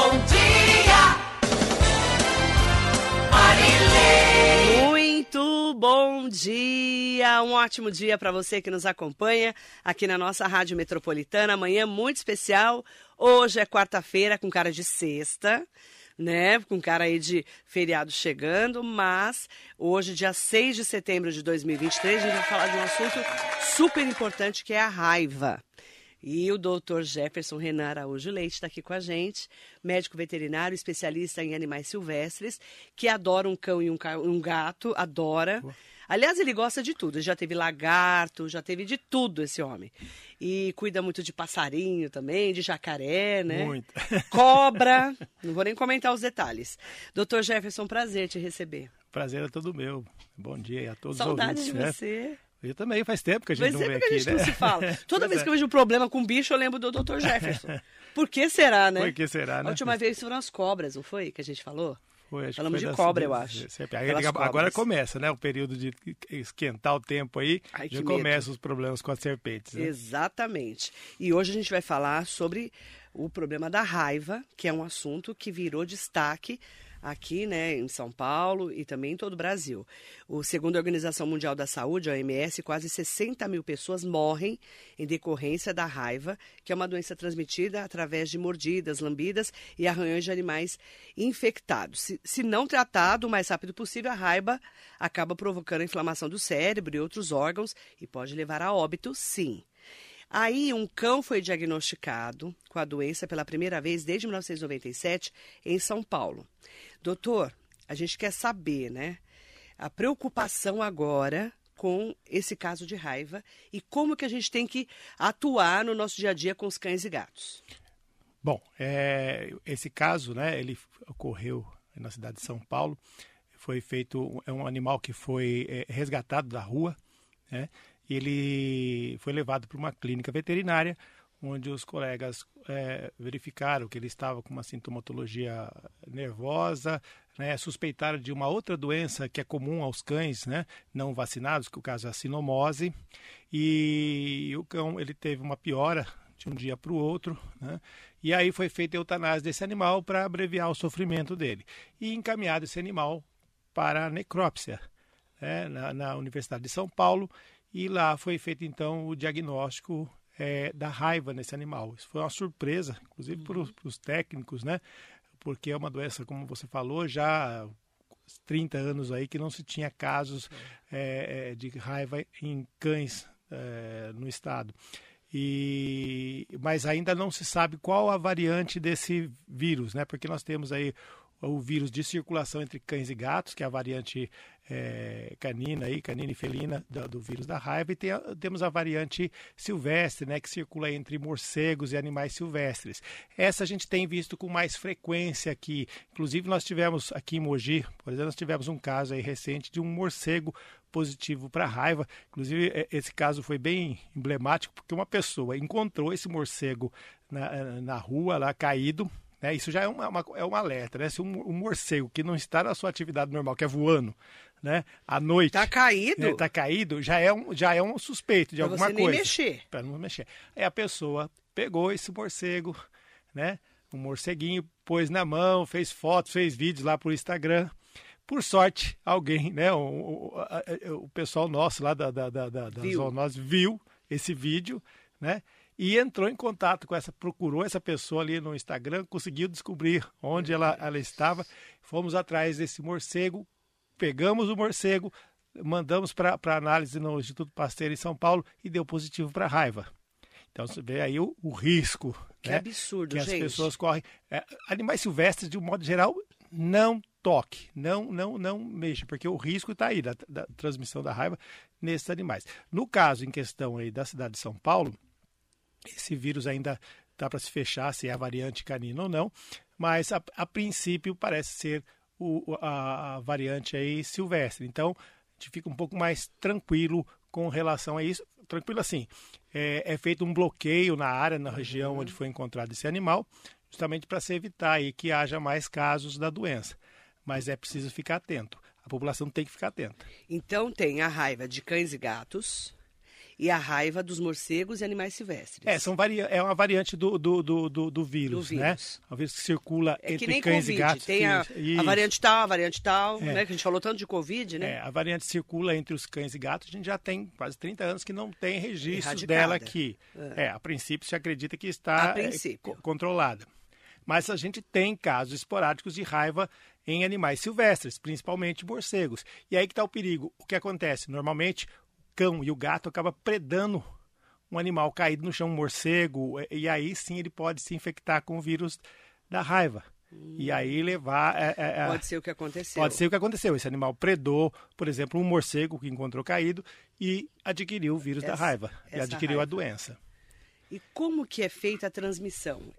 Bom dia, Marilê. Muito bom dia, um ótimo dia para você que nos acompanha aqui na nossa Rádio Metropolitana. Amanhã muito especial. Hoje é quarta-feira com cara de sexta né? Com cara aí de feriado chegando, mas hoje, dia 6 de setembro de 2023, a gente vai falar de um assunto super importante que é a raiva. E o doutor Jefferson Renan Araújo Leite está aqui com a gente, médico veterinário, especialista em animais silvestres, que adora um cão e um, um gato, adora. Aliás, ele gosta de tudo. Já teve lagarto, já teve de tudo esse homem. E cuida muito de passarinho também, de jacaré, né? Muito. Cobra. Não vou nem comentar os detalhes. Doutor Jefferson, prazer te receber. Prazer é todo meu. Bom dia a todos Saudade os ouvintes. de né? você. Eu também, faz tempo que a gente Faz não tempo vem que a aqui, gente né? não se fala. Toda Pois vez é. que eu vejo um problema com bicho, eu lembro do Dr. Jefferson. Por que será, né? Por que será, A né? última vez foram as cobras, não foi? Que a gente falou? Foi, Falamos de cobra, eu acho. sempre. Pelas agora cobras. começa, né? O período de esquentar o tempo aí, Ai, já começam os problemas com as serpentes. Né? Exatamente. E hoje a gente vai falar sobre o problema da raiva, que é um assunto que virou destaque aqui, né, em São Paulo e também em todo o Brasil. O segundo a Organização Mundial da Saúde, a OMS, quase 60 mil pessoas morrem em decorrência da raiva, que é uma doença transmitida através de mordidas, lambidas e arranhões de animais infectados. Se, se não tratado o mais rápido possível, a raiva acaba provocando a inflamação do cérebro e outros órgãos e pode levar a óbito, sim. Aí, um cão foi diagnosticado com a doença pela primeira vez desde 1997 em São Paulo. Doutor, a gente quer saber, né? A preocupação agora com esse caso de raiva e como que a gente tem que atuar no nosso dia a dia com os cães e gatos. Bom, é, esse caso, né, ele ocorreu na cidade de São Paulo. Foi feito, é um animal que foi é, resgatado da rua, né? Ele foi levado para uma clínica veterinária, onde os colegas é, verificaram que ele estava com uma sintomatologia nervosa, né? Suspeitaram de uma outra doença que é comum aos cães, né? Não vacinados, que o caso é a sinomose. E o cão, ele teve uma piora de um dia para o outro, né? E aí foi feita a eutanásia desse animal para abreviar o sofrimento dele. E encaminhado esse animal para a necrópsia, né? na, na Universidade de São Paulo, e lá foi feito então o diagnóstico eh, da raiva nesse animal. Isso foi uma surpresa, inclusive para os técnicos, né? Porque é uma doença, como você falou, já há 30 anos aí que não se tinha casos eh, eh, de raiva em cães eh, no estado. E, mas ainda não se sabe qual a variante desse vírus, né? Porque nós temos aí o vírus de circulação entre cães e gatos, que é a variante eh, canina, aí, canina e felina do, do vírus da raiva, e tem temos a variante silvestre, né, que circula entre morcegos e animais silvestres. Essa a gente tem visto com mais frequência aqui. Inclusive, nós tivemos aqui em Mogi, por exemplo, nós tivemos um caso aí recente de um morcego positivo para raiva. Inclusive, eh, esse caso foi bem emblemático, porque uma pessoa encontrou esse morcego na, eh, na rua, lá caído, né? Isso já é, uma, uma- é um alerta, né? Se um, um morcego que não está na sua atividade normal, que é voando, né? À noite, Tá caído? né, tá caído, já é um, já é um suspeito de Pra alguma você nem coisa. mexer. Para não mexer. Aí a pessoa pegou esse morcego, né? Um morceguinho, pôs na mão, fez fotos, fez vídeos lá pro Instagram. Por sorte, alguém, né? O, o, o pessoal nosso lá da, da, da, da, da zoonose viu esse vídeo, né? E entrou em contato com essa, procurou essa pessoa ali no Instagram, conseguiu descobrir onde ela, ela estava. Fomos atrás desse morcego, pegamos o morcego, mandamos para análise no Instituto Pasteur em São Paulo e deu positivo para raiva. Então você vê aí o, o risco Que né, absurdo, que as gente. pessoas correm. É, animais silvestres, de um modo geral, não toque, não, não, não mexa, porque o risco está aí da, da transmissão da raiva nesses animais. No caso em questão aí da cidade de São Paulo, esse vírus ainda dá para se fechar se é a variante canina ou não, mas a, a princípio parece ser o, a, a variante aí silvestre. Então a gente fica um pouco mais tranquilo com relação a isso. Tranquilo assim, é, é feito um bloqueio na área, na região onde foi encontrado esse animal, justamente para se evitar aí que haja mais casos da doença. Mas é preciso ficar atento. A população tem que ficar atenta. Então tem a raiva de cães e gatos e a raiva dos morcegos e animais silvestres. É, são vari... é uma variante do, do, do, do, do vírus, Do né? vírus. É um vírus que circula É entre que nem cães Covid. e gatos. Tem a, a variante tal, a variante tal, É. né? Que a gente falou tanto de Covid, né? É, a variante circula entre os cães e gatos. A gente já tem quase 30 anos que não tem registros Erradicada. dela aqui. É. a princípio se acredita que está é, co- controlada. Mas a gente tem casos esporádicos de raiva em animais silvestres, principalmente morcegos. E aí que está o perigo. O que acontece? Normalmente, cão e o gato acabam predando um animal caído no chão, um morcego, e- e aí sim ele pode se infectar com o vírus da raiva. E aí levar. é, é, é, Pode ser o que aconteceu. Pode ser o que aconteceu. Esse animal predou, por exemplo, um morcego que encontrou caído e adquiriu o vírus da Essa- raiva. E adquiriu a raiva. doença. E como que é feita a transmissão?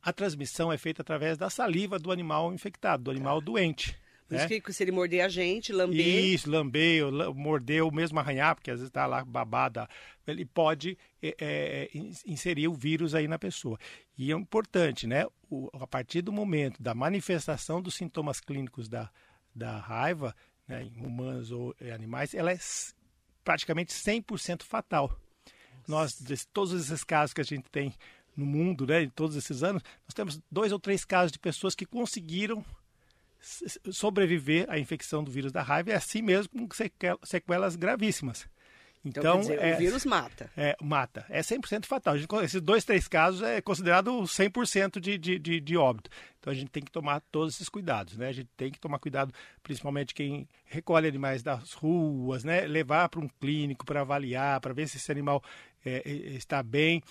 A transmissão é feita através da saliva do animal infectado, do animal doente. Por né? isso que se ele morder a gente, lamber, Isso, lamber, la- morder, ou mesmo arranhar, porque às vezes está lá babada, ele pode é, é, in- inserir o vírus aí na pessoa. E é importante, né? O- a partir do momento da manifestação dos sintomas clínicos da, da raiva, né, em humanos ou em animais, ela é praticamente 100% fatal. Nós, de todos esses casos que a gente tem no mundo, né, em todos esses anos, nós temos dois ou três casos de pessoas que conseguiram sobreviver à infecção do vírus da raiva e assim mesmo com sequel- sequelas gravíssimas. então, Então, dizer, é, o vírus mata. é, mata. É 100% fatal. Gente, esses dois, três casos é considerado 100% de, de, de, de óbito. Então a gente tem que tomar todos esses cuidados, né? A gente tem que tomar cuidado, principalmente quem recolhe animais das ruas, né? Levar para um clínico para avaliar, para ver se esse animal é, é, está bem,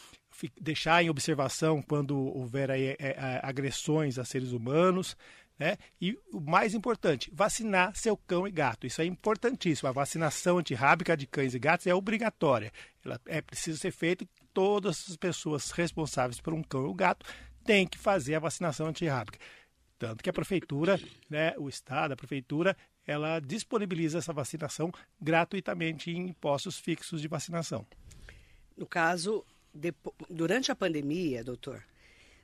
deixar em observação quando houver aí, é, é, agressões a seres humanos. Né? E o mais importante, vacinar seu cão e gato. Isso é importantíssimo. A vacinação antirrábica de cães e gatos é obrigatória. Ela é preciso ser feita todas as pessoas responsáveis por um cão ou gato têm que fazer a vacinação antirrábica. Tanto que a prefeitura, né, o estado, a prefeitura, ela disponibiliza essa vacinação gratuitamente em postos fixos de vacinação. No caso, durante a pandemia, doutor,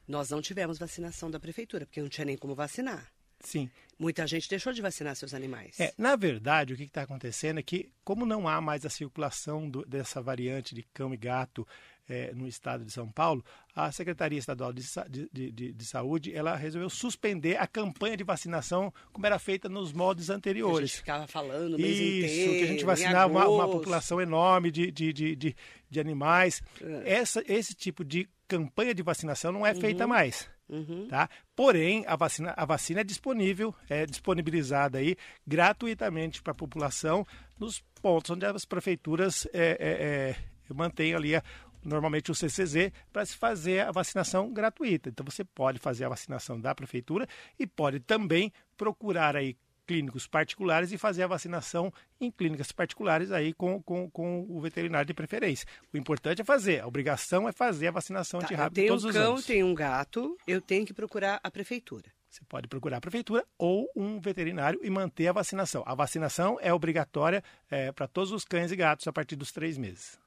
nós não tivemos vacinação da prefeitura, porque não tinha nem como vacinar. Sim. Muita gente deixou de vacinar seus animais. É, na verdade, o que está acontecendo é que, como não há mais a circulação do- dessa variante de cão e gato é, no estado de São Paulo, a Secretaria Estadual de, de- de- de- de Saúde ela resolveu suspender a campanha de vacinação como era feita nos moldes Que a gente anteriores. ficava falando o mês Isso, inteiro. que a gente vacinava uma, uma população enorme de, de, de, de, animais. É. Essa, esse tipo de campanha de vacinação não é feita mais. Uhum. Tá? Porém, a vacina, a vacina é disponível, é disponibilizada aí gratuitamente para a população nos pontos onde as prefeituras é, é, é, mantêm ali a- normalmente o CCZ para se fazer a vacinação gratuita. Então você pode fazer a vacinação da prefeitura e pode também procurar aí clínicos particulares e fazer a vacinação em clínicas particulares aí com, com, com o veterinário de preferência. O importante é fazer, a obrigação é fazer a vacinação Tá, antirrábica tenho todos um os cão, anos. tenho um gato, eu tenho que procurar a prefeitura. Você pode procurar a prefeitura ou um veterinário e manter a vacinação. A vacinação é obrigatória é, para todos os cães e gatos a partir dos três meses.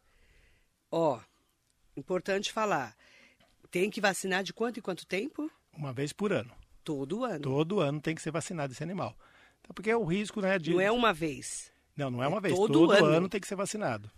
Ó, importante falar, tem que vacinar de quanto em quanto tempo? Uma vez por ano. Todo ano. Todo ano tem que ser vacinado esse animal. Então, porque é o risco né, de. Não é uma vez. Não, não é uma é vez. todo Todo, ano. ano. tem que ser vacinado.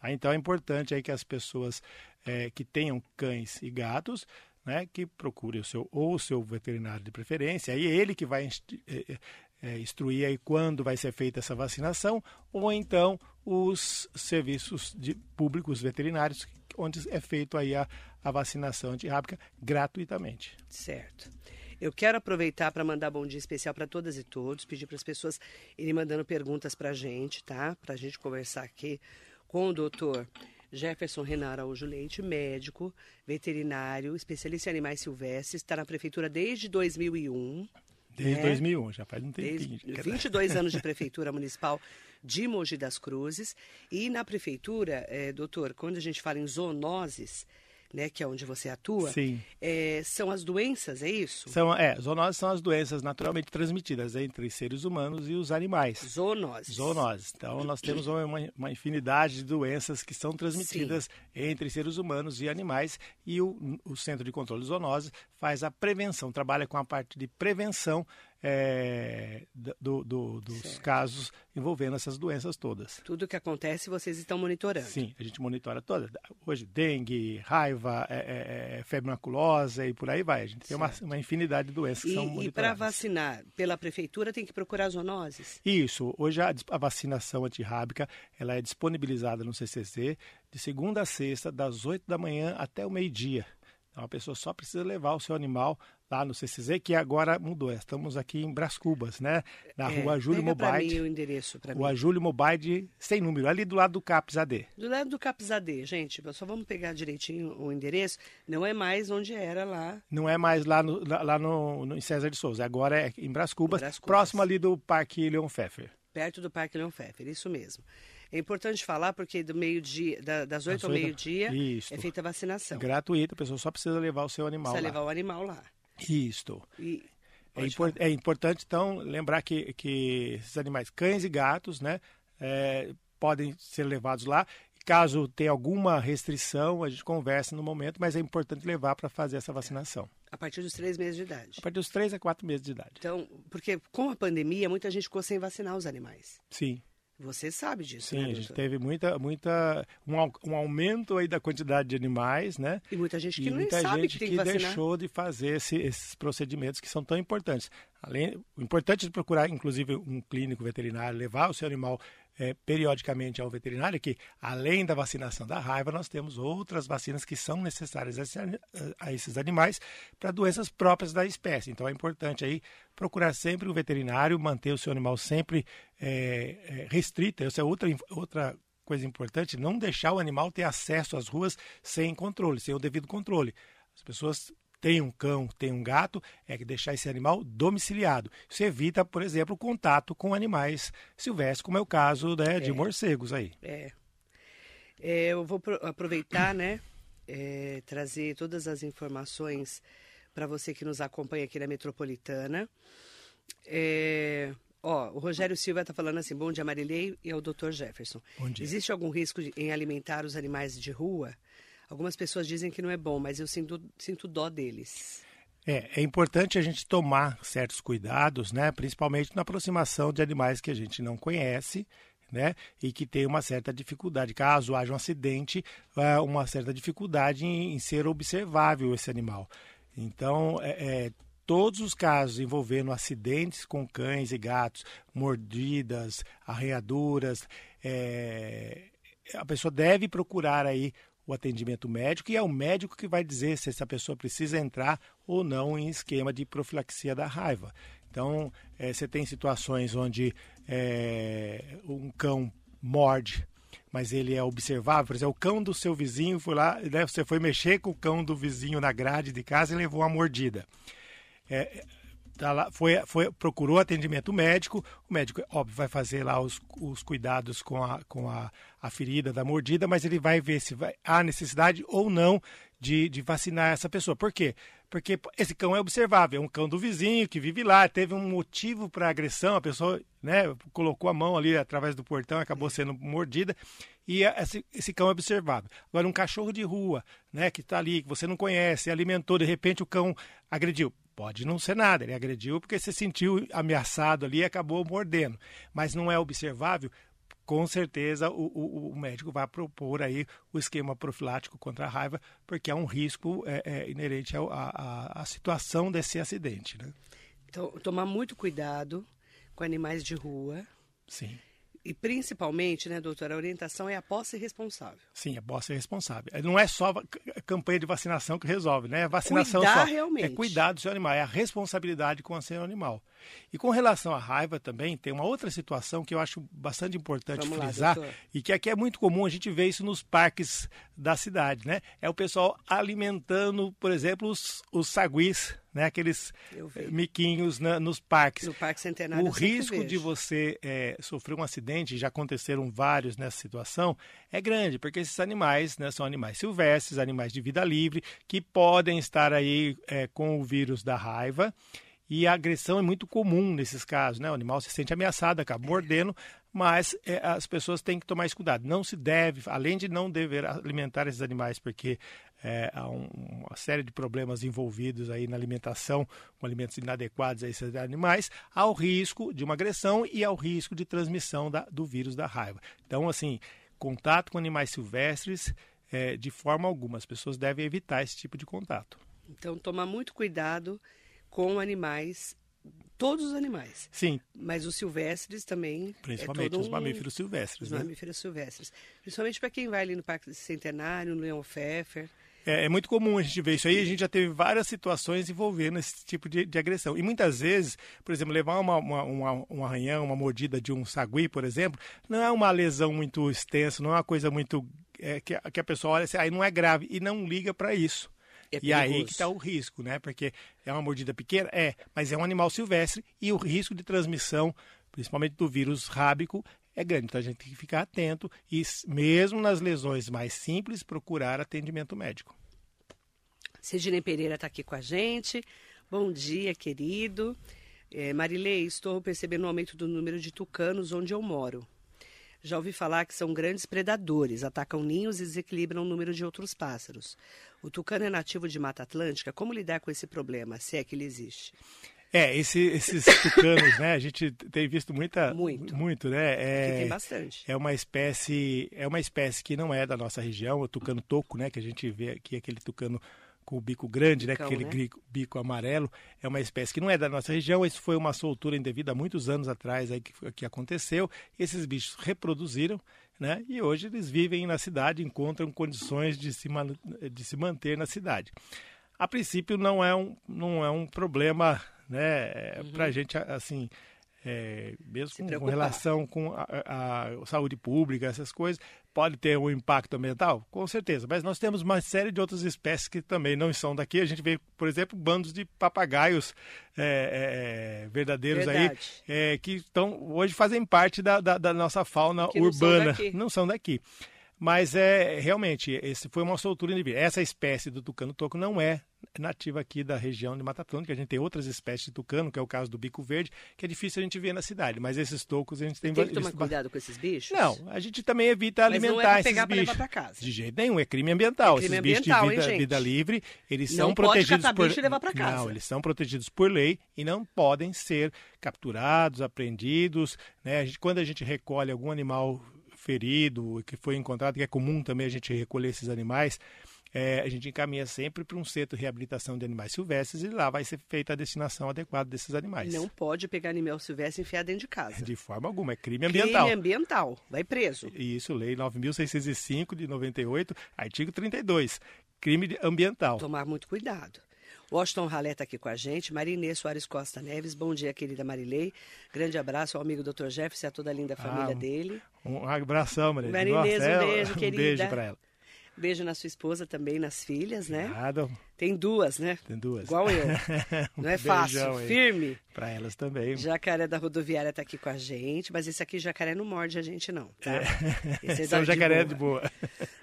Tá? Então é importante aí que as pessoas é, que tenham cães e gatos, né, que procurem o seu ou o seu veterinário de preferência, aí é ele que vai é, é, é, instruir aí quando vai ser feita essa vacinação, ou então os serviços de públicos veterinários, onde é feito aí a, a vacinação antirrábica gratuitamente. Certo. Eu quero aproveitar para mandar bom dia especial para todas e todos, pedir para as pessoas irem mandando perguntas para a gente, tá? Para a gente conversar aqui com o doutor Jefferson Renan Araújo Leite, médico, veterinário, especialista em animais silvestres, está na prefeitura desde 2001. Desde É. 2001, já faz um Desde tempinho. 22 anos de prefeitura municipal de Mogi das Cruzes. E na prefeitura, eh, doutor, quando a gente fala em zoonoses, né, que é onde você atua, Sim. eh, são as doenças, é isso? São, é, zoonoses são as doenças naturalmente transmitidas entre seres humanos e os animais. Zoonoses. Zoonoses. Então, nós temos uma, uma infinidade de doenças que são transmitidas entre seres humanos e animais. E o, o Centro de Controle de Zoonoses faz a prevenção, trabalha com a parte de prevenção é, do, do, dos Certo. casos envolvendo essas doenças todas. Tudo que acontece vocês estão monitorando. Sim, a gente monitora todas. Hoje, dengue, raiva, é, é, é, febre maculosa e por aí vai. A gente tem uma, uma infinidade de doenças que são E, e para monitoradas. vacinar pela prefeitura tem que procurar zoonoses. Isso. Hoje a, a vacinação antirrábica ela é disponibilizada no CCC de segunda a sexta, das 8 da manhã até o meio-dia. Então a pessoa só precisa levar o seu animal lá no CCZ, que agora mudou. Estamos aqui em Brás Cubas, né? Na É, rua Júlio pra mim o endereço para mim. Rua Júlio Mobile sem número, ali do lado do CAPS AD. Do lado do Capizadê, gente, só vamos pegar direitinho o endereço. Não é mais onde era lá. Não é mais lá, no, lá no, no- em César de Souza, agora é em Brás Cubas, Cubas. próximo ali do Parque Leon Pfeffer. perto do Parque Leon Pfeffer, isso mesmo. É importante falar porque do meio-dia, da- das 8 Das ao oito- meio-dia é feita a vacinação. Gratuito, a pessoa só precisa levar o seu animal Precisa lá. levar o animal lá. Isto. E, É, impor- é importante, então, lembrar que, que esses animais, cães e gatos, né, é, podem ser levados lá. Caso tenha alguma restrição, a gente conversa no momento, mas é importante levar para fazer essa vacinação. a partir dos três meses de idade. A partir dos 3 a 4 meses de idade. Então, porque com a pandemia, muita gente ficou sem vacinar os animais. Sim, Você sabe disso, sim, né, a gente teve muita, muita, um, um aumento aí da quantidade de animais, né? E muita gente que e não muita sabe gente que tem que deixou de fazer esse- esses procedimentos que são tão importantes. Além, o importante é procurar, inclusive, um clínico veterinário, levar o seu animal eh, periodicamente ao veterinário, que além da vacinação da raiva, nós temos outras vacinas que são necessárias a esses animais para doenças próprias da espécie. Então é importante aí procurar sempre um veterinário, manter o seu animal sempre eh, eh, restrito. Essa é outra, outra coisa importante, não deixar o animal ter acesso às ruas sem controle, sem o devido controle. As pessoas têm um cão, têm um gato, é que deixar esse animal domiciliado. Isso evita, por exemplo, o contato com animais silvestres, como é o caso né, de É. morcegos aí. É. É, eu vou pro- aproveitar, né, é, trazer todas as informações para você que nos acompanha aqui na Metropolitana. É, ó, o Rogério Silva está falando assim, bom dia Marilei e ao Dr. Jefferson. Bom dia. Existe algum risco de- em alimentar os animais de rua? Algumas pessoas dizem que não é bom, mas eu sinto, sinto dó deles. É, é importante a gente tomar certos cuidados, né? principalmente na aproximação de animais que a gente não conhece. Né? E que tem uma certa dificuldade, caso haja um acidente, é, uma certa dificuldade em, ser observável esse animal. Então, é, é, todos os casos envolvendo acidentes com cães e gatos, mordidas, arranhaduras, é, a pessoa deve procurar aí o atendimento médico e é o médico que vai dizer se essa pessoa precisa entrar ou não em esquema de profilaxia da raiva. Então, eh, você tem situações onde eh, um cão morde, mas ele é observável. Por exemplo, o cão do seu vizinho foi lá, né, você foi mexer com o cão do vizinho na grade de casa e levou uma mordida. É, tá lá, foi, foi, procurou atendimento médico, o médico, óbvio, vai fazer lá os, os cuidados com, a, com a, a ferida da mordida, mas ele vai ver se vai, há necessidade ou não de, de vacinar essa pessoa. Por quê? Porque esse cão é observável, é um cão do vizinho que vive lá, teve um motivo para agressão, a pessoa né, colocou a mão ali através do portão, acabou sendo mordida, e esse, esse cão é observável. Agora, um cachorro de rua, né, que está ali, que você não conhece, alimentou, de repente o cão agrediu. Pode não ser nada, ele agrediu porque se sentiu ameaçado ali e acabou mordendo. Mas não é observável, com certeza o, o, o, médico vai propor aí o esquema profilático contra a raiva, porque é um risco é, é, inerente à situação desse acidente. Né? Então, tomar muito cuidado com animais de rua. Sim. E principalmente, né, doutora, a orientação é a posse responsável. Sim, a posse é responsável. Não é só a campanha de vacinação que resolve, né? A vacinação Cuidar só realmente. é cuidar do seu animal, é a responsabilidade com o seu animal. E com relação à raiva também, tem uma outra situação que eu acho bastante importante Vamos lá, frisar doutor. e que aqui é muito comum a gente ver isso nos parques da cidade, né? É o pessoal alimentando, por exemplo, os, os saguis, né? Aqueles eh, miquinhos na- nos parques. No Parque Centenário O risco de você é, sofrer um acidente, já aconteceram vários nessa situação, é grande, porque esses animais né, são animais silvestres, animais de vida livre, que podem estar aí é, com o vírus da raiva. E a agressão é muito comum nesses casos, né? O animal se sente ameaçado, acaba mordendo, mas é, as pessoas têm que tomar esse cuidado. Não se deve, além de não dever alimentar esses animais, porque é, há um, uma série de problemas envolvidos aí na alimentação, com alimentos inadequados a esses animais, ao risco de uma agressão e ao risco de transmissão da, do vírus da raiva. Então, assim, contato com animais silvestres, é, de forma alguma, as pessoas devem evitar esse tipo de contato. Então, tomar muito cuidado com animais, todos os animais. Sim. Mas os silvestres também. Principalmente é os um, mamíferos silvestres. Os né? mamíferos silvestres. Principalmente para quem vai ali no Parque Centenário, no Leão Pfeffer. É, é, muito comum a gente ver isso aí. A gente já teve várias situações envolvendo esse tipo de, de agressão. E muitas vezes, por exemplo, levar uma, uma, uma, um arranhão, uma mordida de um sagui, por exemplo, não é uma lesão muito extensa, não é uma coisa muito. É, que, a, que a pessoa olha assim, aí não é grave e não liga para isso. É e aí que está o risco, né? Porque é uma mordida pequena, é, mas é um animal silvestre e o risco de transmissão, principalmente do vírus rábico, é grande. Então a gente tem que ficar atento e, mesmo nas lesões mais simples, procurar atendimento médico. Sidney Pereira está aqui com a gente. Bom dia, querido. É, Marilei, estou percebendo um aumento do número de tucanos onde eu moro. Já ouvi falar que são grandes predadores, atacam ninhos e desequilibram o número de outros pássaros. O tucano é nativo de Mata Atlântica. Como lidar com esse problema, se é que ele existe? É, esse, esses tucanos, né? A gente tem visto muita, muito, muito, né? É, Aqui tem bastante. É uma espécie, é uma espécie que não é da nossa região, o tucano toco, né? Que a gente vê aqui aquele tucano com o bico grande, Bicão, né? Aquele né? bico, bico amarelo, é uma espécie que não é da nossa região. Isso foi uma soltura indevida há muitos anos atrás aí que, que aconteceu. Esses bichos reproduziram, né? E hoje eles vivem na cidade, encontram condições de se, man, de se manter na cidade. A princípio não é um, não é um problema, né? Uhum. Para a gente assim. É, mesmo com, com relação com a, a- saúde pública, essas coisas, pode ter um impacto ambiental? Com certeza, mas nós temos uma série de outras espécies que também não são daqui. A gente vê, por exemplo, bandos de papagaios é, é, verdadeiros aí, Verdade. é, que estão, hoje fazem parte da, da- da nossa fauna Que não são urbana. daqui. Não são daqui. Mas é realmente, esse foi uma soltura indevida. Essa espécie do tucano toco não é nativa aqui da região de Mata Atlântica. A gente tem outras espécies de tucano, que é o caso do bico verde, que é difícil a gente ver na cidade. Mas esses tocos a gente tem Tem que tomar cuidado com esses bichos? Não, a gente também evita Mas não é alimentar esses pegar bichos. levar casa. De jeito nenhum, é crime ambiental. É crime esses bichos ambiental, de hein, vida, gente? vida livre, eles Não são protegidos por bicho e levar casa. Não, eles são protegidos por lei e não podem ser capturados, apreendidos, né? A gente, quando a gente recolhe algum animal ferido, que foi encontrado, que é comum também a gente recolher esses animais, é, a gente encaminha sempre para um centro de reabilitação de animais silvestres e lá vai ser feita a destinação adequada desses animais. Não pode pegar animal silvestre e enfiar dentro de casa. De forma alguma, é crime ambiental. Crime ambiental. Vai preso. Isso, Lei 9.605 de 98, artigo 32, crime ambiental. Tomar muito cuidado. Washington Ralé está aqui com a gente. Marinê Soares Costa Neves. Bom dia, querida Marilei. Grande abraço ao amigo Dr. Jefferson e a toda a linda família um- dele. Um abração, Maria. Marinês, um Nossa, beijo, um querida. beijo para ela. Beijo na sua esposa também, nas filhas, né? Nada, Tem duas, né? tem duas. Igual eu. Um Não é fácil. aí. Firme. Para elas também. Jacaré da rodoviária está aqui com a gente, mas esse aqui jacaré não morde a gente, não. Tá? Esse Esse é jacaré de de boa. boa.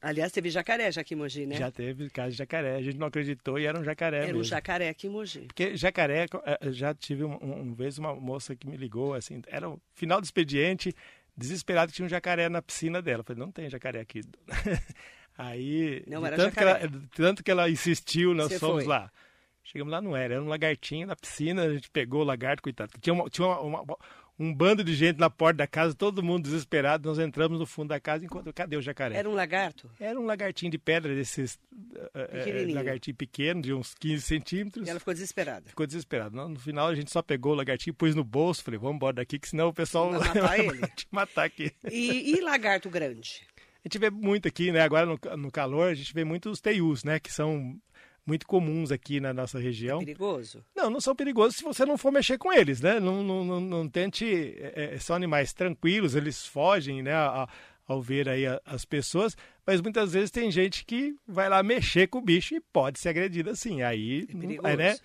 Aliás, teve jacaré já aqui em Mogi, né? Já teve caso de jacaré. A gente não acreditou e era um jacaré Era mesmo. um jacaré aqui em Mogi. Porque jacaré, eh, eu já tive um, um, uma vez uma moça que me ligou, assim, era o final do expediente, desesperado que tinha um jacaré na piscina dela. Eu falei, não tem jacaré aqui. Aí, Não era tanto, que jacaré. ela, tanto que ela insistiu, nós Você fomos foi. lá. Chegamos lá, não era, era um lagartinho na piscina, a gente pegou o lagarto, coitado. Tinha, uma- tinha uma- uma- um bando de gente na porta da casa, todo mundo desesperado. Nós entramos no fundo da casa e encontramos, cadê o jacaré? Era um lagarto? Era um lagartinho de pedra, desses Pequenininho. lagartinho pequeno, de uns 15 centímetros. E ela ficou desesperada. Ficou desesperado. No, final a gente só pegou o lagartinho, pôs no bolso, falei, vamos embora daqui, que senão o pessoal Vai matar ele? te matar aqui. E, e lagarto grande? A gente vê muito aqui, né? Agora no, no calor, a gente vê muito os teius, né? Que são muito comuns aqui na nossa região. Perigoso? Não, não são perigosos se você não for mexer com eles, né? Não, não, não, não tente. é, é, são animais tranquilos, eles fogem, né? a- ao ver aí a- as pessoas, mas muitas vezes tem gente que vai lá mexer com o bicho e pode ser agredido assim. Aí, É né?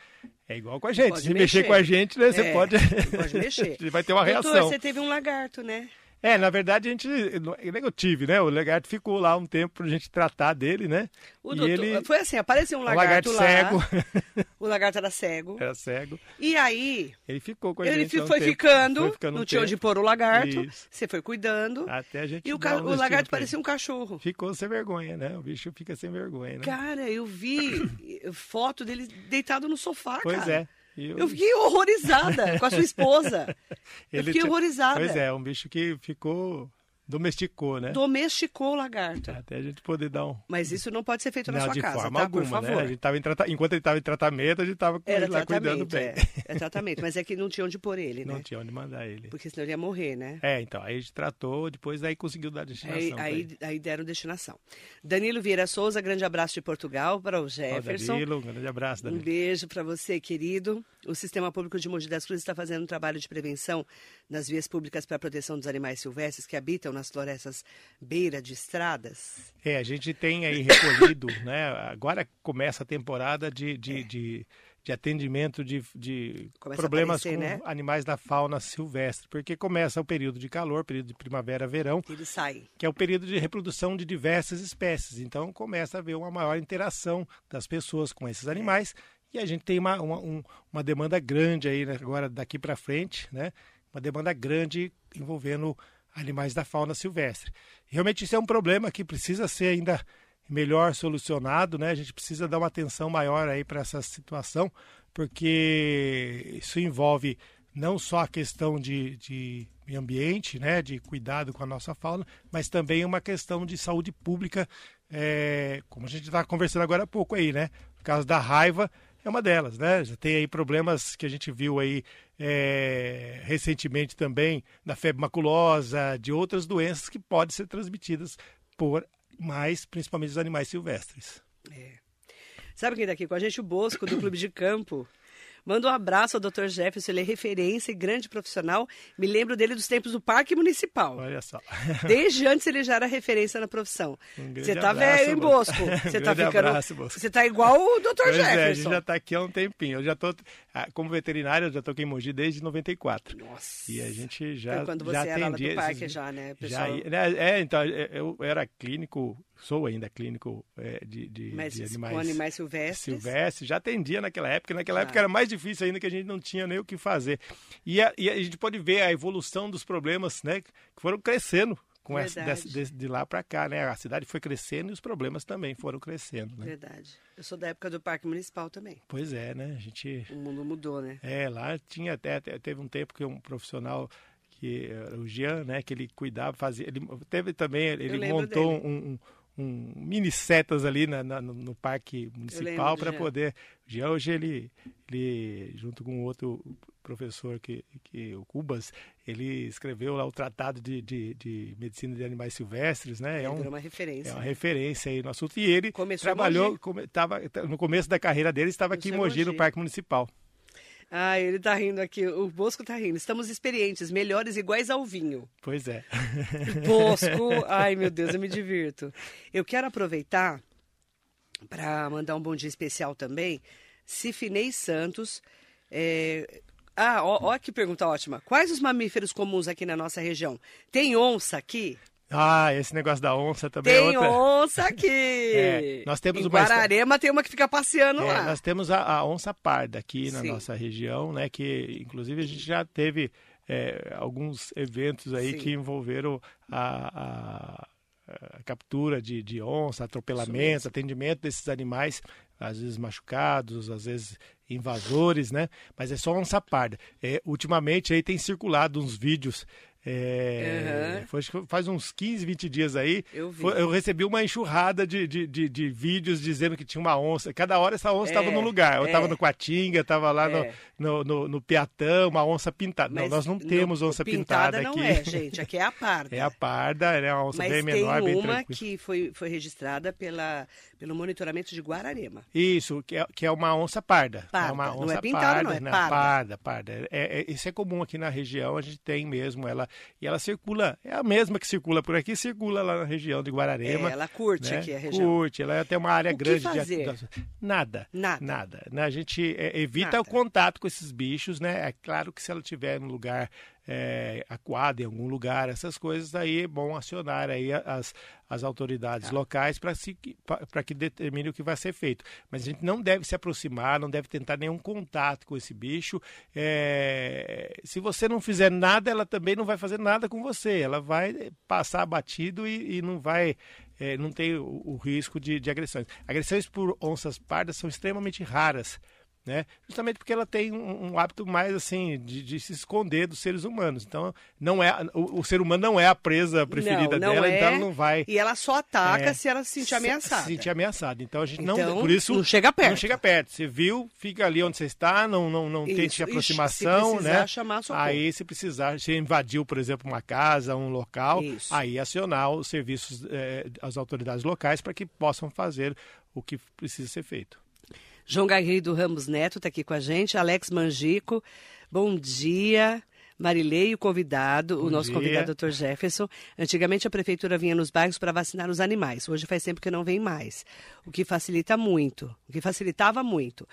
É igual com a gente. Pode Se mexer mexer. com a gente, né, você É, pode. pode mexer. vai ter uma Doutor, reação. você teve um lagarto, né? É, na verdade a gente. Eu tive, né? O lagarto ficou lá um tempo pra gente tratar dele, né? O e doutor, ele. Foi assim, apareceu um o lagarto, lagarto lá. cego. O lagarto era cego. Era cego. E aí, Ele ficou com a ele gente. um foi, tempo. ficando, Foi ficando um não tinha onde pôr o lagarto. Isso. Você foi cuidando. Até a gente. e o, ca- um o lagarto parecia ele. um cachorro. Ficou sem vergonha, né? O bicho fica sem vergonha, né? Cara, eu vi foto dele deitado no sofá, pois cara. é. E Eu fiquei horrorizada com a sua esposa. eu ele fiquei tinha- horrorizada. Pois é, um bicho que ficou. Domesticou, né? Domesticou o lagarto. Até a gente poder dar um. Mas isso não pode ser feito na Não, sua de casa, tá? alguma, Por favor. né? A gente tava em trata... Enquanto ele estava em tratamento, a gente estava lá cuidando bem. é. É tratamento, mas é que não tinha onde pôr ele, Não né? tinha onde mandar ele. Porque senão ele ia morrer, né? É, então, aí a gente tratou, depois aí conseguiu dar destinação. Aí, aí, aí deram destinação. Danilo Vieira Souza, grande abraço de Portugal para o Jefferson. Danilo, um grande abraço, Um Danilo. beijo para você, querido. O Sistema Público de Mogi das Cruzes está fazendo um trabalho de prevenção nas vias públicas para a proteção dos animais silvestres que habitam nas florestas beira de estradas. É, a gente tem aí recolhido, né? Agora começa a temporada de, de, de, de atendimento de, de É. Começa problemas aparecer, com né? animais da fauna silvestre, porque começa o período de calor, período de primavera, verão, Ele sai. que é o período de reprodução de diversas espécies. Então começa a haver uma maior interação das pessoas com esses animais e a gente tem uma, uma, um- uma demanda grande aí né, agora daqui para frente, né? Uma demanda grande envolvendo animais da fauna silvestre. Realmente isso é um problema que precisa ser ainda melhor solucionado, né? A gente precisa dar uma atenção maior aí para essa situação, porque isso envolve não só a questão de, de meio ambiente, né, de cuidado com a nossa fauna, mas também uma questão de saúde pública, é, como a gente está conversando agora há pouco aí, né? O caso da raiva é uma delas, né? Já tem aí problemas que a gente viu aí é, recentemente também da febre maculosa, de outras doenças que podem ser transmitidas por mais, principalmente os animais silvestres. Sabe quem está aqui com a gente? O Bosco, do Clube de Campo. Manda um abraço ao Dr. Jefferson, ele é referência e grande profissional. Me lembro dele dos tempos do Parque Municipal. Olha só. Desde antes ele já era referência na profissão. Um Você tá abraço, velho, hein, Bosco. Bosco? Um Você tá ficando. abraço, Bosco. Você tá igual o Dr. Pois é, a gente Jefferson. já está aqui há um tempinho. Eu já tô, ah, como veterinário, eu já estou aqui em Mogi desde 94. Nossa. E a gente já Foi quando você já era lá do parque esses- já, né, Já, pessoal? ia- né, é, então, eu era clínico, sou ainda clínico é, de, de, Mas de animais, animais silvestres. silvestres. Já atendia naquela época. Naquela Já. época era mais difícil ainda que a gente não tinha nem o que fazer. E a, e a gente pode ver a evolução dos problemas, né? Que foram crescendo com essa, desse- de, lá para cá, né? A cidade foi crescendo e os problemas também foram crescendo, né? Verdade. Eu sou da época do Parque Municipal também. Pois é, né? A gente O mundo mudou, né? é, lá tinha até, teve um tempo que um profissional que era o Jean, né, que ele cuidava, fazia, ele teve também, ele montou um, um, um mini setas ali na, na- no, parque municipal para poder. O Jean hoje ele, ele junto com outro professor que, que o Cubas, ele escreveu lá o tratado de, de, de medicina de animais silvestres, né? É um, uma referência. é uma referência aí no assunto. E ele Começou trabalhou, Mogi. come, tava, no começo da carreira dele, estava aqui em em Mogi, no Mogi. Parque Municipal. Ah, ele tá rindo aqui. O Bosco tá rindo. Estamos experientes, melhores, iguais ao vinho. Pois é. Bosco, ai meu Deus, eu me divirto. Eu quero aproveitar para mandar um bom dia especial também. Cifinei Santos. é, Ah, ó, ó que pergunta ótima. Quais os mamíferos comuns aqui na nossa região? Tem onça aqui? Ah, esse negócio da onça também é Tem outra. onça aqui! É, nós temos em uma Guararema tem uma que fica passeando É, lá. nós temos a, a onça parda aqui na Sim. nossa região, né? Que inclusive a gente já teve é, alguns eventos aí Sim. que envolveram a, a- a captura de, de onça, atropelamento, atendimento desses animais, às vezes machucados, às vezes invasores, né? Mas é só onça parda. É, ultimamente aí tem circulado uns vídeos. É, Aham. foi- faz uns 15, 20 dias aí. Eu foi- eu recebi uma enxurrada de, de, de, de vídeos dizendo que tinha uma onça. Cada hora essa onça estava É, no lugar. Eu estava é. no Coatinga, estava lá no- É. no, no, no Piatã, uma onça pintada. Não, Mas nós não temos no- onça pintada, não aqui. é, gente. Aqui é a parda. É a parda, é uma onça Mas bem tem menor, bem uma tranquila. que foi, foi registrada pela, pelo monitoramento de Guararema. Isso, que é, que é uma onça parda. Parda, É uma não onça é pintada, parda, não, é né? parda. Parda, parda. É, é- isso é comum aqui na região, a gente tem mesmo ela. E ela circula, é a mesma que circula por aqui, circula lá na região de Guararema. É, ela curte né? aqui a região. Curte, ela tem uma área O grande de. Nada. Nada. Nada. né? A gente é, evita Nada. o contato com esses bichos, né? É claro que se ela tiver num lugar é, acuada em algum lugar, essas coisas, aí é bom acionar aí as, as autoridades Tá. locais para que determine o que vai ser feito. Mas a gente não deve se aproximar, não deve tentar nenhum contato com esse bicho. É, se você não fizer nada, ela também não vai fazer nada com você. Ela vai passar batido e, e não vai. é, não tem o, o risco de, de agressões. Agressões por onças pardas são extremamente raras né? Justamente porque ela tem um, um hábito mais assim de, de, se esconder dos seres humanos. Então, não é o, o, ser humano não é a presa preferida não, não dela, é, então ela não vai. E ela só ataca é, se ela se sentir ameaçada. Se sentir ameaçada. Então a gente então, não, por isso não chega perto. Não chega perto. Você viu, fica ali onde você está, não não não isso, tente aproximação, se né? Chamar socorro. Aí se precisar, se invadiu, por exemplo, uma casa, um local, isso. aí acionar os serviços, eh, as autoridades locais para que possam fazer o que precisa ser feito. João Garrido Ramos Neto está aqui com a gente, Alex Mangico, bom dia. Marilei, o convidado, Bom o nosso dia. convidado, Dr. Jefferson. Antigamente a prefeitura vinha nos bairros para vacinar os animais. Hoje faz tempo que não vem mais. O que facilita muito, o que facilitava muito.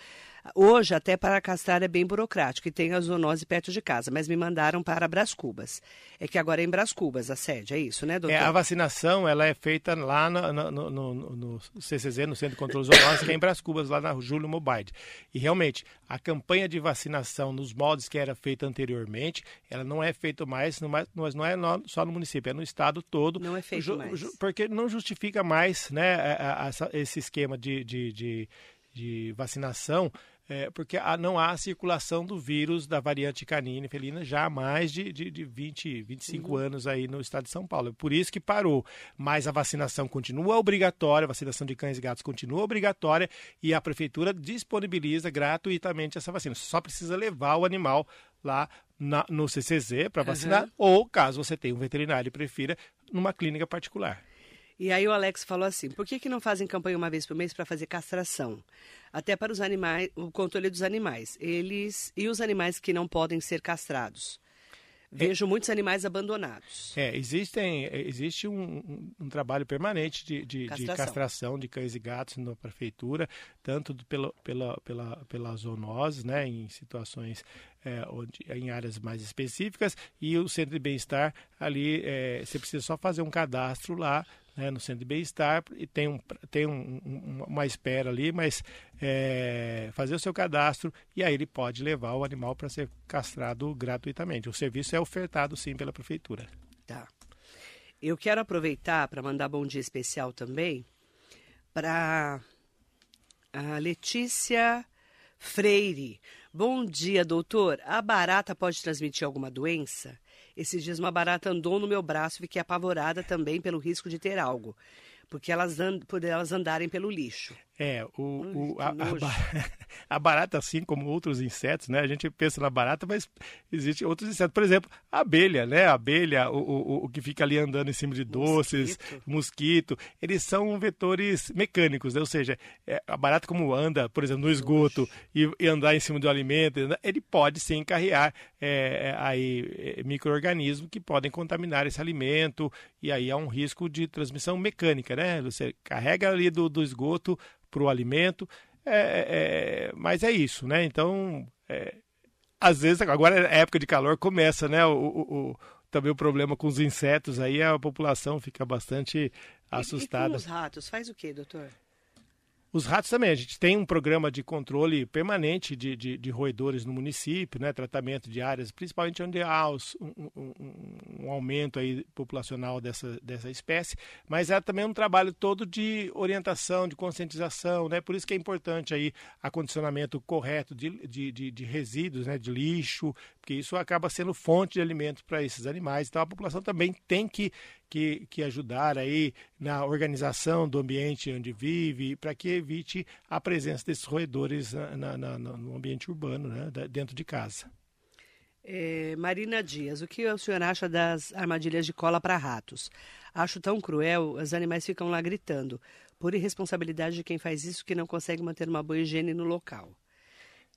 Hoje, até para castrar é bem burocrático e tem a zoonose perto de casa, mas me mandaram para Brás Cubas. É que agora é em Brás Cubas a sede, é isso, né, doutor? É, a vacinação ela é feita lá no, no, no, no CCZ, no Centro de Controle Zoonose, que é em Brás Cubas, lá na Júlio Mobaide. E realmente, a campanha de vacinação nos moldes que era feita anteriormente, ela não é feita mais, mas não é só no município, é no estado todo. Não é feito mais. Porque não justifica mais né, esse esquema de, de, de, de vacinação é, porque não há circulação do vírus da variante canina e felina já há mais de, de, de 20, 25 uhum. anos aí no estado de São Paulo. É por isso que parou. Mas a vacinação continua obrigatória, a vacinação de cães e gatos continua obrigatória e a prefeitura disponibiliza gratuitamente essa vacina. Você só precisa levar o animal lá na, no CCZ para vacinar, uhum. ou caso você tenha um veterinário e prefira, numa clínica particular. E aí o Alex falou assim: por que, que não fazem campanha uma vez por mês para fazer castração? Até para os animais, o controle dos animais. Eles e os animais que não podem ser castrados. Vejo é, muitos animais abandonados. É, existem, existe um, um, um trabalho permanente de, de, castração. de, castração. de cães e gatos na prefeitura, tanto do, pela, pela, pela, pela zoonose, né, em situações é, onde, em áreas mais específicas, e o centro de bem-estar ali, é, você precisa só fazer um cadastro lá né, no centro de bem-estar e tem, um, tem um, um, uma espera ali, mas é, fazer o seu cadastro e aí ele pode levar o animal para ser castrado gratuitamente. O serviço é ofertado sim pela prefeitura. Tá. Eu quero aproveitar para mandar bom dia especial também para a Letícia Freire. Bom dia, doutor. A barata pode transmitir alguma doença? Esses dias uma barata andou no meu braço e fiquei apavorada também pelo risco de ter algo. Porque elas, and, por elas andarem pelo lixo. É, o, o a, a, barata, assim como outros insetos, né? A gente pensa na barata, mas existem outros insetos. Por exemplo, a abelha, né? A abelha, o, o, o que fica ali andando em cima de doces, mosquito, mosquito eles são vetores mecânicos, né? Ou seja, é, a barata como anda, por exemplo, no esgoto e, e, andar em cima do alimento, ele pode sim carregar é, aí micro-organismos que podem contaminar esse alimento e aí há um risco de transmissão mecânica, né? Você carrega ali do, do esgoto para o alimento, é, é, mas é isso, né? Então, é, às vezes, agora é época de calor, começa, né? O, o, o, também o problema com os insetos, aí a população fica bastante assustada. E, e com os ratos, faz o que, doutor? Os ratos também, a gente tem um programa de controle permanente de, de, de roedores no município, né, tratamento de áreas, principalmente onde há os, um, um, um, aumento aí populacional dessa, dessa espécie, mas é também um trabalho todo de orientação, de conscientização, né, por isso que é importante aí acondicionamento correto de, de, de, de resíduos, né, de lixo, porque isso acaba sendo fonte de alimento para esses animais, então a população também tem que que, que ajudar aí na organização do ambiente onde vive, para que evite a presença desses roedores na, na, no ambiente urbano, né, dentro de casa. É, Marina Dias, o que o senhor acha das armadilhas de cola para ratos? Acho tão cruel, os animais ficam lá gritando. Por irresponsabilidade de quem faz isso que não consegue manter uma boa higiene no local.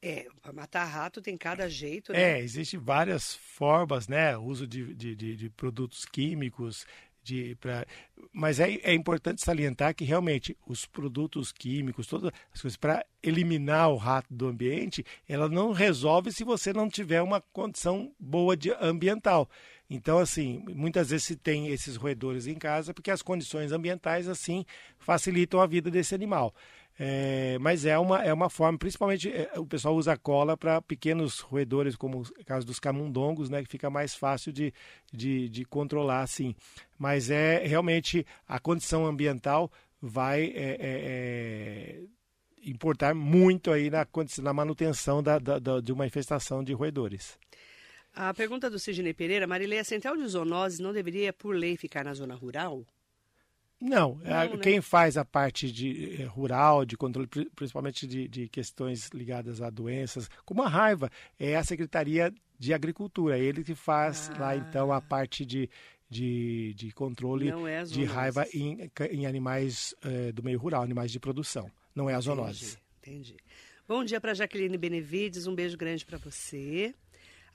É, para matar rato tem cada jeito, né? É, existem várias formas, né? Uso de, de, de, de produtos químicos, de pra... Mas é, é importante salientar que realmente os produtos químicos, todas as coisas, para eliminar o rato do ambiente, ela não resolve se você não tiver uma condição boa de ambiental. Então, assim, muitas vezes se tem esses roedores em casa porque as condições ambientais, assim, facilitam a vida desse animal. É, mas é uma, é uma forma, principalmente é, o pessoal usa cola para pequenos roedores, como o caso dos camundongos, né, que fica mais fácil de, de, de controlar assim. Mas é realmente a condição ambiental vai é, é, é importar muito aí na, na manutenção da, da, da, de uma infestação de roedores. A pergunta do Sidney Pereira, Marilei, a central de zoonoses não deveria, por lei, ficar na zona rural? Não, não a, né? quem faz a parte de eh, rural, de controle, principalmente de, de, questões ligadas a doenças, como a raiva, é a Secretaria de Agricultura. Ele que faz ah. lá, então, a parte de, de, de controle é de raiva em, em animais eh, do meio rural, animais de produção. Não é a zoonose. Entendi. entendi. Bom dia para Jaqueline Benevides, um beijo grande para você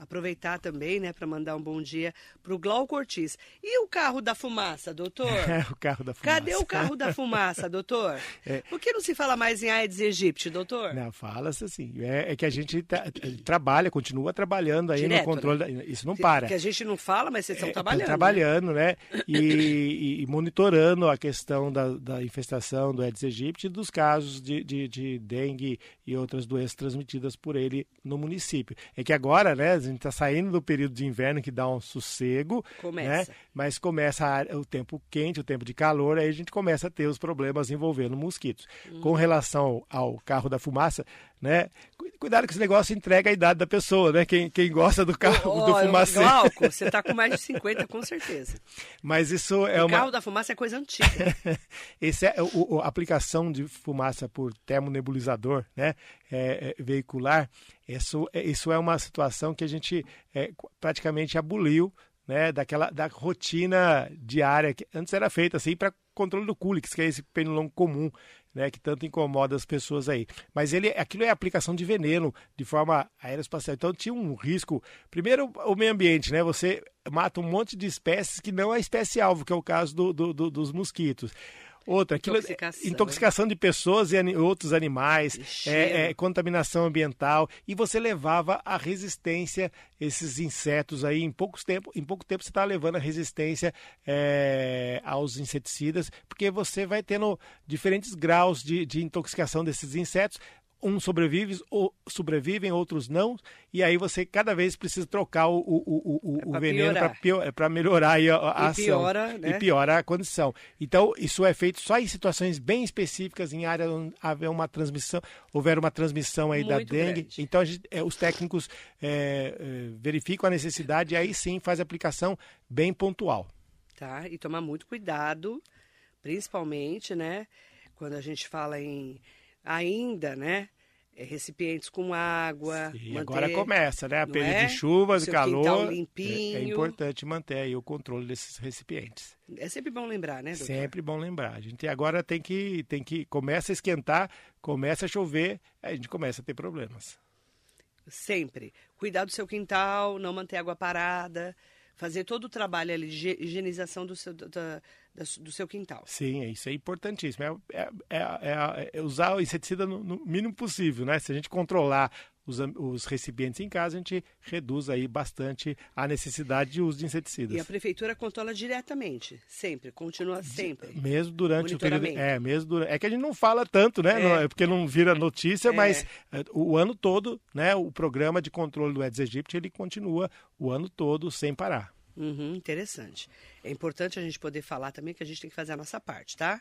aproveitar também, né, para mandar um bom dia para o Glauco Ortiz. E o carro da fumaça, doutor? É, o carro da fumaça. Cadê o carro da fumaça, doutor? É. Por que não se fala mais em Aedes aegypti, doutor? Não, fala-se assim. É, é, que a gente tá, trabalha, continua trabalhando aí Direto, no controle. Né? Isso não para. Que a gente não fala, mas vocês estão é, trabalhando. trabalhando, né? né? E, e, monitorando a questão da, da infestação do Aedes aegypti e dos casos de, de, de dengue e outras doenças transmitidas por ele no município. É que agora, né, gente está saindo do período de inverno que dá um sossego, né? começa. né? Mas começa o tempo quente, o tempo de calor, aí a gente começa a ter os problemas envolvendo mosquitos. Hum. Com relação ao carro da fumaça, né? Cuidado que esse negócio entrega a idade da pessoa, né? Quem, quem gosta do carro oh, do. Glauco, você está com mais de 50, com certeza. Mas isso é o uma... carro da fumaça é coisa antiga. Esse é o, a aplicação de fumaça por termonebulizador, né? É, é, veicular. Isso, é, isso é uma situação que a gente é, praticamente aboliu né, daquela da rotina diária que antes era feita assim para controle do Culix, que é esse pernilongo comum né, que tanto incomoda as pessoas aí. Mas ele, aquilo é aplicação de veneno de forma aeroespacial. Então tinha um risco. Primeiro, o meio ambiente, né? Você mata um monte de espécies que não é espécie-alvo, que é o caso do, do, do, dos mosquitos. Outra, aquilo, é intoxicação, intoxicação de pessoas e outros animais, é, é, contaminação ambiental, e você levava a resistência, esses insetos aí, em, poucos tempo, em pouco tempo você está levando a resistência é, aos inseticidas, porque você vai tendo diferentes graus de, de intoxicação desses insetos, uns sobrevivem, ou sobrevivem, outros não, e aí você cada vez precisa trocar o, o, o, o, é veneno para melhorar a, a e ação. Piora, né? E piora a condição. Então, isso é feito só em situações bem específicas, em áreas onde houver uma transmissão, houver uma transmissão aí Muito da dengue. Grande. Então, gente, é, os técnicos é, é, verificam a necessidade e aí sim faz a aplicação bem pontual. Tá, e tomar muito cuidado, principalmente, né, quando a gente fala em ainda, né? É, recipientes com água. Manter, agora começa, né? A período é? de chuvas e calor. Limpinho. É, é, importante manter aí o controle desses recipientes. É sempre bom lembrar, né, doutor? Sempre bom lembrar. A gente agora tem que, tem que começa a esquentar, começa a chover, a gente começa a ter problemas. Sempre. Cuidar do seu quintal, não manter água parada fazer todo o trabalho ali de higienização do seu, da, do seu quintal. Sim, isso é importantíssimo. É, é, é, é usar o inseticida no, no, mínimo possível, né? Se a gente controlar os, os, recipientes em casa, a gente reduz aí bastante a necessidade de uso de inseticidas. E a prefeitura controla diretamente, sempre, continua sempre. Mesmo durante o período. É, mesmo durante, é que a gente não fala tanto, né? É. Não, é porque não vira notícia, é. mas é, o ano todo, né? O programa de controle do Aedes aegypti, ele continua o ano todo sem parar. Uhum, interessante. É importante a gente poder falar também que a gente tem que fazer a nossa parte, tá?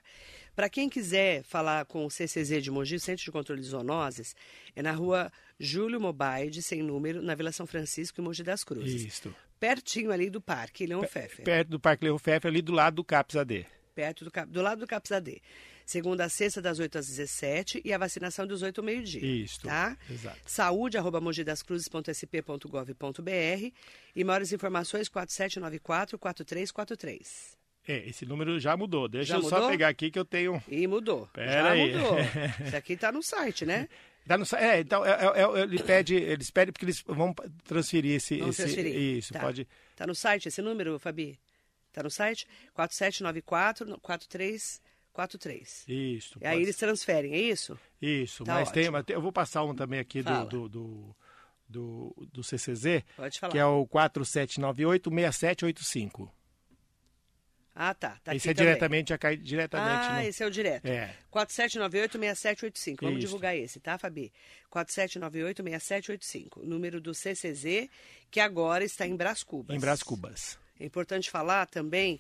Para quem quiser falar com o CCZ de Mogi, Centro de Controle de Zoonoses, é na rua Júlio Mobaide, sem número, na Vila São Francisco, em Mogi das Cruzes. Isso. Pertinho ali do Parque Leão Pfeffer. Perto do Parque Leão Pfeffer, ali do lado do CAPS AD. Perto do, do lado do CAPS AD segunda a sexta, das 8 às 17 e a vacinação dos 8 ao meio-dia. Isso. Tá? Exato. Saúde, arroba mogidascruzes.sp.gov.br e maiores informações 4794-4343. É, esse número já mudou. Deixa já eu mudou? só pegar aqui que eu tenho. E mudou. Pera já aí. mudou. Isso aqui está no site, né? Tá no, é, então é, é, é, ele pede, eles pedem porque eles vão transferir esse. Vão esse transferir. Isso, tá. pode. Tá no site esse número, Fabi? Tá no site? 4794 4343. Isso. E aí eles transferem, é isso? Isso, Tá mas, tem, mas tem- eu vou passar um também aqui do, do, do, do, do CCZ, Pode falar. que é o 4798-6785. Ah, tá. tá Esse é também. diretamente, já cai diretamente Ah, no... esse é o direto. É. 4798-6785. Vamos Isso. divulgar esse, tá, Fabi? 4798-6785. Número do CCZ, que agora está em Brás Cubas. Em Brás Cubas. É importante falar também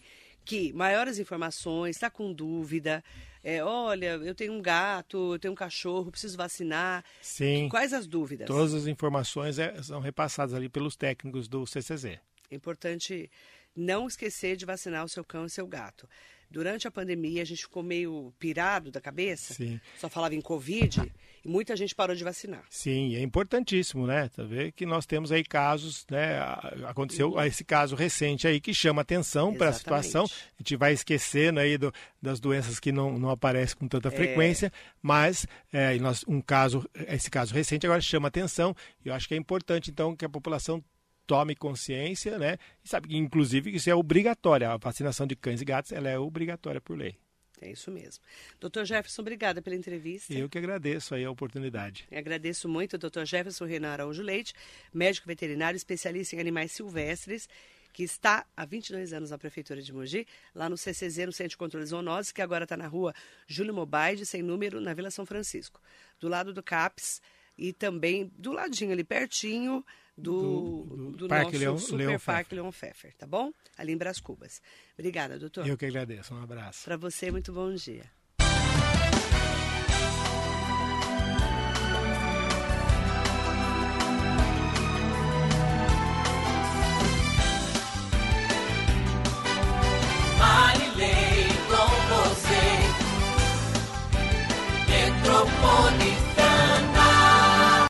que maiores informações, está com dúvida, é, olha, eu tenho um gato, eu tenho um cachorro, preciso vacinar. Sim. Quais as dúvidas? Todas as informações é- são repassadas ali pelos técnicos do CCZ. É importante não esquecer de vacinar o seu cão e seu gato. Durante a pandemia, a gente ficou meio pirado da cabeça, Sim. só falava em Covid, e muita gente parou de vacinar. Sim, é importantíssimo, né? Tá vendo que nós temos aí casos, né? Aconteceu esse caso recente aí que chama atenção para a situação. A gente vai esquecendo aí do- das doenças que não, não aparecem com É. tanta frequência, mas é, e nós, um caso, esse caso recente agora chama atenção. E eu acho que é importante, então, que a população tome consciência, né? E sabe que, inclusive, que isso é obrigatório. A vacinação de cães e gatos ela é obrigatória por lei. É isso mesmo. Doutor Jefferson, obrigada pela entrevista. Eu que agradeço aí a oportunidade. Agradeço muito ao Dr. Jefferson Renan Araújo Leite, médico veterinário especialista em animais silvestres, que está há 22 anos na Prefeitura de Mogi, lá no CCZ, no Centro de Controle de Zoonose, que agora está na rua Júlio Mobaide, sem número, na Vila São Francisco. Do lado do CAPS e também do ladinho ali, pertinho do, Do- do, Parque nosso Leon- Super Leon Parque. Leon Pfeffer, tá bom? Ali em Brás Cubas. Obrigada, doutor. Eu que agradeço. Um abraço. Para você, muito bom dia.